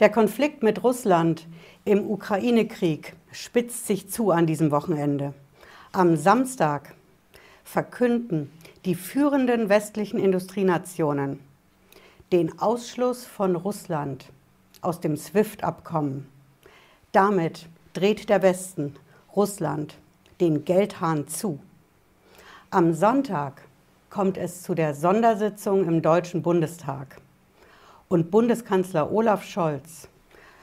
Der Konflikt mit Russland im Ukraine-Krieg spitzt sich zu an diesem Wochenende. Am Samstag verkünden die führenden westlichen Industrienationen den Ausschluss von Russland aus dem SWIFT-Abkommen. Damit dreht der Westen Russland den Geldhahn zu. Am Sonntag kommt es zu der Sondersitzung im Deutschen Bundestag. Und Bundeskanzler Olaf Scholz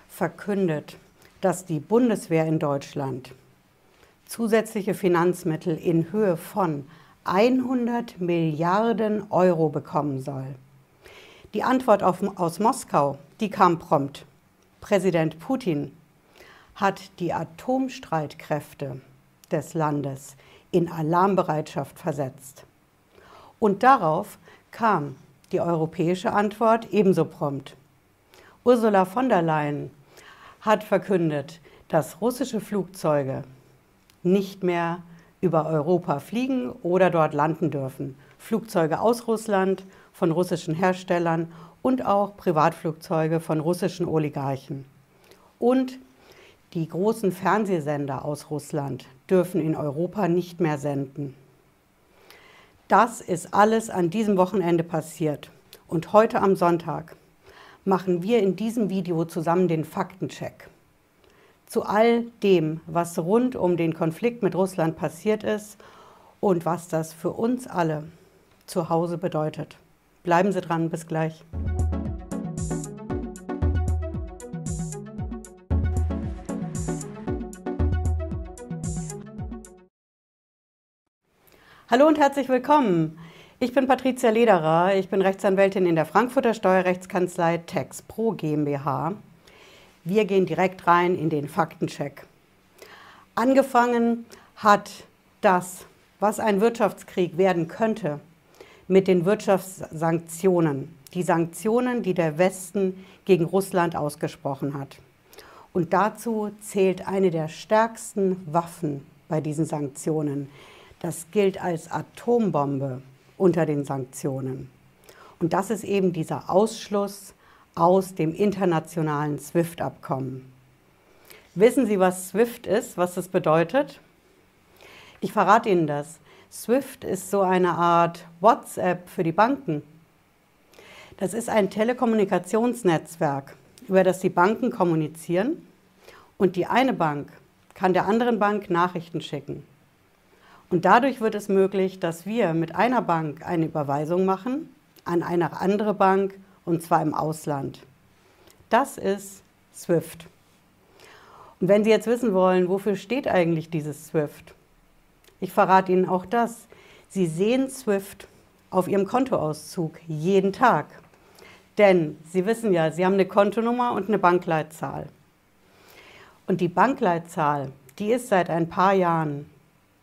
verkündet, dass die Bundeswehr in Deutschland zusätzliche Finanzmittel in Höhe von 100 Milliarden Euro bekommen soll. Die Antwort auf, aus Moskau, die kam prompt. Präsident Putin hat die Atomstreitkräfte des Landes in Alarmbereitschaft versetzt. Und darauf kam die europäische Antwort ebenso prompt. Ursula von der Leyen hat verkündet, dass russische Flugzeuge nicht mehr über Europa fliegen oder dort landen dürfen. Flugzeuge aus Russland, von russischen Herstellern und auch Privatflugzeuge von russischen Oligarchen. Und die großen Fernsehsender aus Russland dürfen in Europa nicht mehr senden. Das ist alles an diesem Wochenende passiert. Und heute am Sonntag machen wir in diesem Video zusammen den Faktencheck. Zu all dem, was rund um den Konflikt mit Russland passiert ist und was das für uns alle zu Hause bedeutet. Bleiben Sie dran, bis gleich. Hallo und herzlich willkommen. Ich bin Patricia Lederer, ich bin Rechtsanwältin in der Frankfurter Steuerrechtskanzlei Tax Pro GmbH. Wir gehen direkt rein in den Faktencheck. Angefangen hat das, was ein Wirtschaftskrieg werden könnte, mit den Wirtschaftssanktionen. Die Sanktionen, die der Westen gegen Russland ausgesprochen hat. Und dazu zählt eine der stärksten Waffen bei diesen Sanktionen, das gilt als Atombombe unter den Sanktionen. Und das ist eben dieser Ausschluss aus dem internationalen SWIFT-Abkommen. Wissen Sie, was SWIFT ist, was das bedeutet? Ich verrate Ihnen das. SWIFT ist so eine Art WhatsApp für die Banken. Das ist ein Telekommunikationsnetzwerk, über das die Banken kommunizieren und die eine Bank kann der anderen Bank Nachrichten schicken. Und dadurch wird es möglich, dass wir mit einer Bank eine Überweisung machen an eine andere Bank und zwar im Ausland. Das ist SWIFT. Und wenn Sie jetzt wissen wollen, wofür steht eigentlich dieses SWIFT? Ich verrate Ihnen auch das. Sie sehen SWIFT auf Ihrem Kontoauszug jeden Tag. Denn Sie wissen ja, Sie haben eine Kontonummer und eine Bankleitzahl. Und die Bankleitzahl, die ist seit ein paar Jahren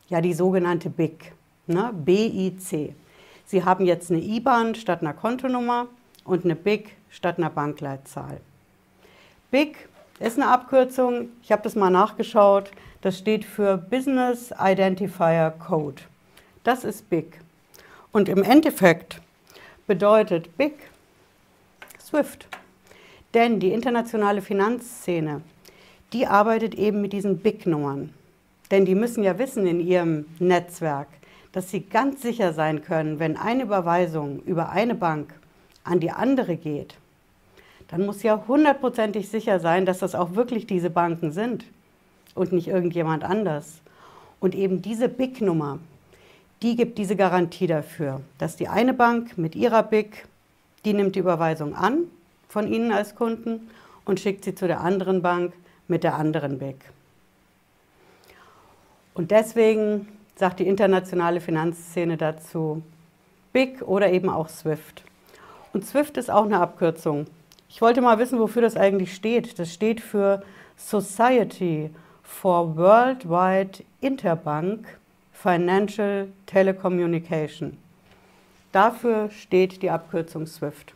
ja die sogenannte BIC, ne? BIC. Sie haben jetzt eine IBAN statt einer Kontonummer und eine BIC statt einer Bankleitzahl. BIC ist eine Abkürzung, ich habe das mal nachgeschaut, das steht für Business Identifier Code. Das ist BIC. Und im Endeffekt bedeutet BIC SWIFT. Denn die internationale Finanzszene, die arbeitet eben mit diesen BIC-Nummern. Denn die müssen ja wissen in ihrem Netzwerk, dass sie ganz sicher sein können, wenn eine Überweisung über eine Bank an die andere geht, dann muss ja hundertprozentig sicher sein, dass das auch wirklich diese Banken sind und nicht irgendjemand anders. Und eben diese BIC-Nummer, die gibt diese Garantie dafür, dass die eine Bank mit ihrer BIC, die nimmt die Überweisung an von Ihnen als Kunden und schickt sie zu der anderen Bank mit der anderen BIC. Und deswegen sagt die internationale Finanzszene dazu BIC oder eben auch SWIFT. Und SWIFT ist auch eine Abkürzung. Ich wollte mal wissen, wofür das eigentlich steht. Das steht für Society for Worldwide Interbank Financial Telecommunication. Dafür steht die Abkürzung SWIFT.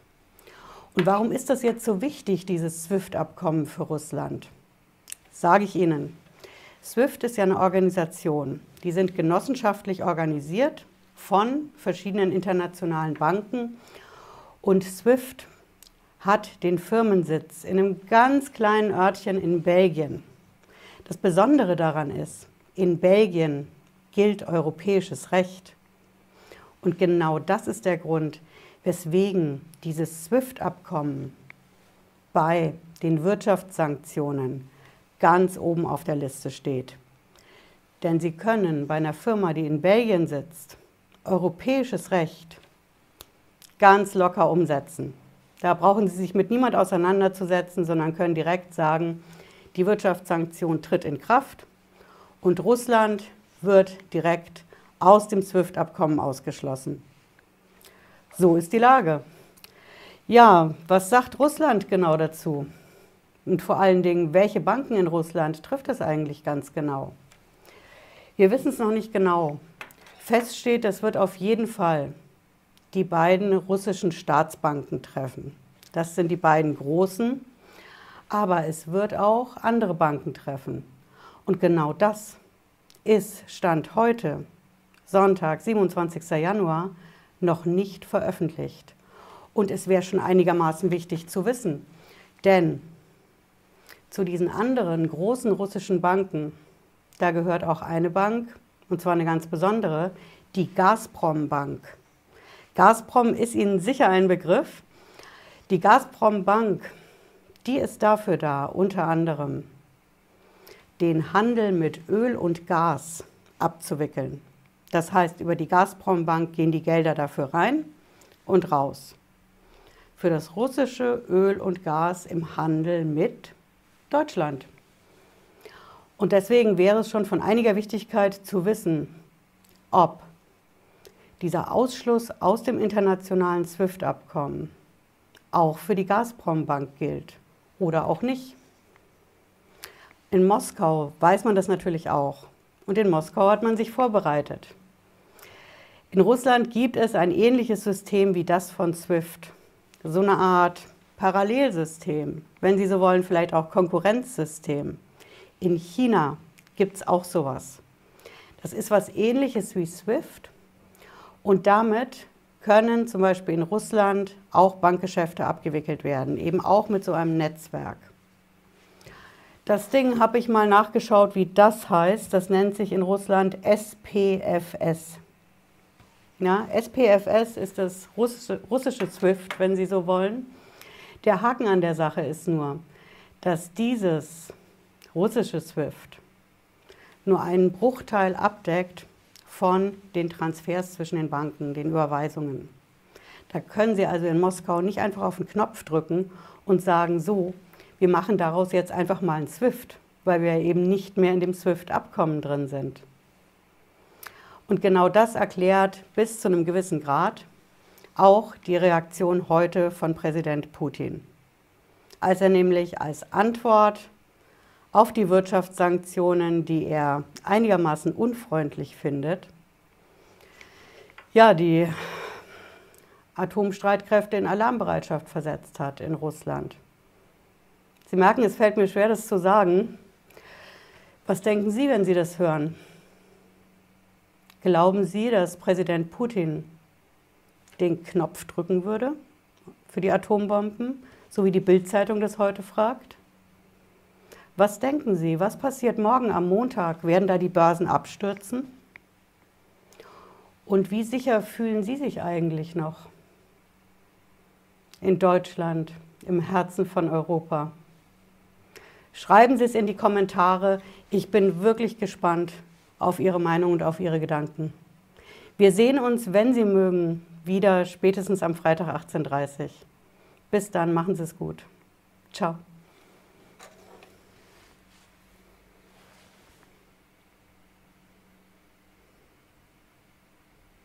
Und warum ist das jetzt so wichtig, dieses SWIFT-Abkommen für Russland? Sage ich Ihnen. SWIFT ist ja eine Organisation. Die sind genossenschaftlich organisiert von verschiedenen internationalen Banken. Und SWIFT hat den Firmensitz in einem ganz kleinen Örtchen in Belgien. Das Besondere daran ist, in Belgien gilt europäisches Recht. Und genau das ist der Grund, weswegen dieses SWIFT-Abkommen bei den Wirtschaftssanktionen ganz oben auf der Liste steht. Denn Sie können bei einer Firma, die in Belgien sitzt, europäisches Recht ganz locker umsetzen. Da brauchen Sie sich mit niemand auseinanderzusetzen, sondern können direkt sagen, die Wirtschaftssanktion tritt in Kraft und Russland wird direkt aus dem SWIFT-Abkommen ausgeschlossen. So ist die Lage. Ja, was sagt Russland genau dazu? Und vor allen Dingen, welche Banken in Russland trifft es eigentlich ganz genau? Wir wissen es noch nicht genau. Fest steht, es wird auf jeden Fall die beiden russischen Staatsbanken treffen. Das sind die beiden großen, aber es wird auch andere Banken treffen. Und genau das ist Stand heute, Sonntag, 27. Januar, noch nicht veröffentlicht. Und es wäre schon einigermaßen wichtig zu wissen, denn zu diesen anderen großen russischen Banken, da gehört auch eine Bank, und zwar eine ganz besondere, die Gazprom Bank. Gazprom ist Ihnen sicher ein Begriff. Die Gazprom Bank, die ist dafür da, unter anderem den Handel mit Öl und Gas abzuwickeln. Das heißt, über die Gazprom Bank gehen die Gelder dafür rein und raus. Für das russische Öl und Gas im Handel mit Deutschland. Und deswegen wäre es schon von einiger Wichtigkeit zu wissen, ob dieser Ausschluss aus dem internationalen SWIFT-Abkommen auch für die Gazprom-Bank gilt oder auch nicht. In Moskau weiß man das natürlich auch. Und in Moskau hat man sich vorbereitet. In Russland gibt es ein ähnliches System wie das von SWIFT. So eine Art Parallelsystem, wenn Sie so wollen, vielleicht auch Konkurrenzsystem. In China gibt es auch sowas. Das ist was ähnliches wie SWIFT, und damit können zum Beispiel in Russland auch Bankgeschäfte abgewickelt werden, eben auch mit so einem Netzwerk. Das Ding habe ich mal nachgeschaut, wie das heißt. Das nennt sich in Russland SPFS. Ja, SPFS ist das russische, russische SWIFT, wenn Sie so wollen. Der Haken an der Sache ist nur, dass dieses russische SWIFT nur einen Bruchteil abdeckt von den Transfers zwischen den Banken, den Überweisungen. Da können Sie also in Moskau nicht einfach auf den Knopf drücken und sagen, so, wir machen daraus jetzt einfach mal ein SWIFT, weil wir eben nicht mehr in dem SWIFT-Abkommen drin sind. Und genau das erklärt bis zu einem gewissen Grad auch die Reaktion heute von Präsident Putin. Als er nämlich als Antwort auf die Wirtschaftssanktionen, die er einigermaßen unfreundlich findet, ja, die Atomstreitkräfte in Alarmbereitschaft versetzt hat in Russland. Sie merken, es fällt mir schwer, das zu sagen. Was denken Sie, wenn Sie das hören? Glauben Sie, dass Präsident Putin den Knopf drücken würde für die Atombomben, so wie die Bildzeitung das heute fragt? Was denken Sie, was passiert morgen am Montag? Werden da die Börsen abstürzen? Und wie sicher fühlen Sie sich eigentlich noch in Deutschland, im Herzen von Europa? Schreiben Sie es in die Kommentare. Ich bin wirklich gespannt auf Ihre Meinung und auf Ihre Gedanken. Wir sehen uns, wenn Sie mögen, wieder spätestens am Freitag 18.30 Uhr. Bis dann, machen Sie es gut. Ciao.